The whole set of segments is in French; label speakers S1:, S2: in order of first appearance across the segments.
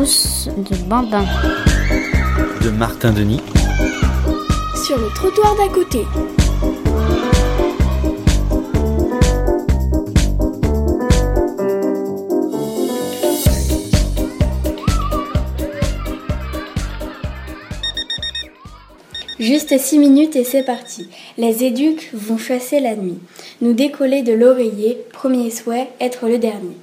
S1: de bambin.
S2: De Martin Denis.
S3: Sur le trottoir d'à côté. Juste six minutes et c'est parti. Les éduques vont chasser la nuit. Nous décoller de l'oreiller, premier souhait, être le dernier.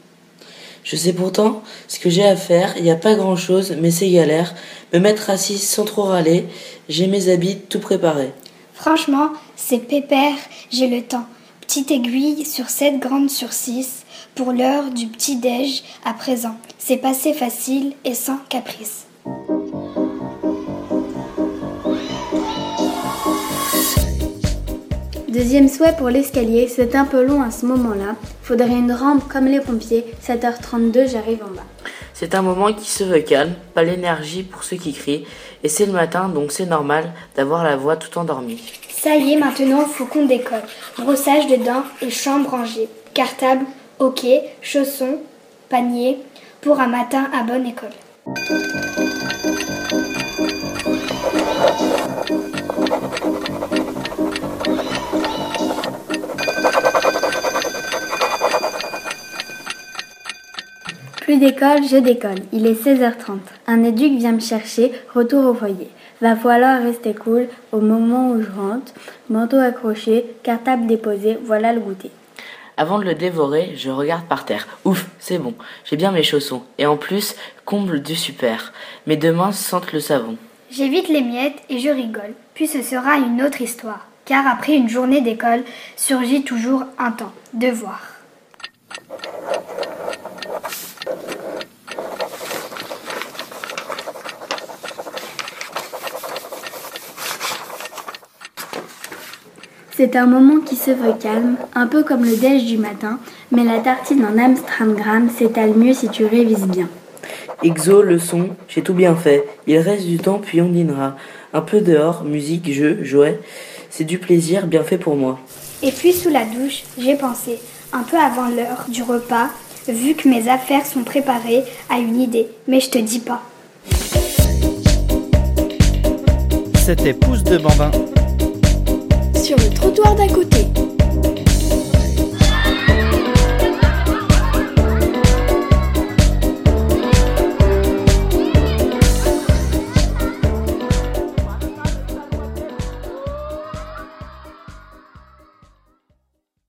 S4: Je sais pourtant ce que j'ai à faire, il n'y a pas grand chose, mais c'est galère. Me mettre assis sans trop râler, j'ai mes habits tout préparés.
S5: Franchement, c'est pépère, j'ai le temps. Petite aiguille sur 7 grandes sur 6, pour l'heure du petit-déj à présent. C'est passé facile et sans caprice.
S3: Deuxième souhait pour l'escalier, c'est un peu long à ce moment-là. Faudrait une rampe comme les pompiers. 7h32, j'arrive en bas.
S4: C'est un moment qui se veut calme, pas l'énergie pour ceux qui crient, et c'est le matin donc c'est normal d'avoir la voix tout endormie.
S5: Ça y est, maintenant, faut qu'on décolle. Brossage de dents et chambre rangée. Cartable, hockey, chaussons, panier, pour un matin à bonne école.
S3: Plus d'école, je décolle. Il est 16h30. Un éduc vient me chercher, retour au foyer. Va falloir rester cool au moment où je rentre. Manteau accroché, cartable déposé, voilà le goûter.
S4: Avant de le dévorer, je regarde par terre. Ouf, c'est bon, j'ai bien mes chaussons. Et en plus, comble du super. Mes deux mains sentent le savon.
S5: J'évite les miettes et je rigole. Puis ce sera une autre histoire. Car après une journée d'école, surgit toujours un temps. Devoir.
S3: C'est un moment qui se veut calme, un peu comme le déj du matin, mais la tartine en Amstramgram s'étale mieux si tu révises bien.
S4: Exo, leçon, j'ai tout bien fait. Il reste du temps puis on dînera. Un peu dehors, musique, jeu, jouet. C'est du plaisir bien fait pour moi.
S5: Et puis sous la douche, j'ai pensé, un peu avant l'heure du repas, vu que mes affaires sont préparées, à une idée. Mais je te dis pas.
S2: C'était Pouce de Bambin.
S3: Sur le trottoir d'à côté.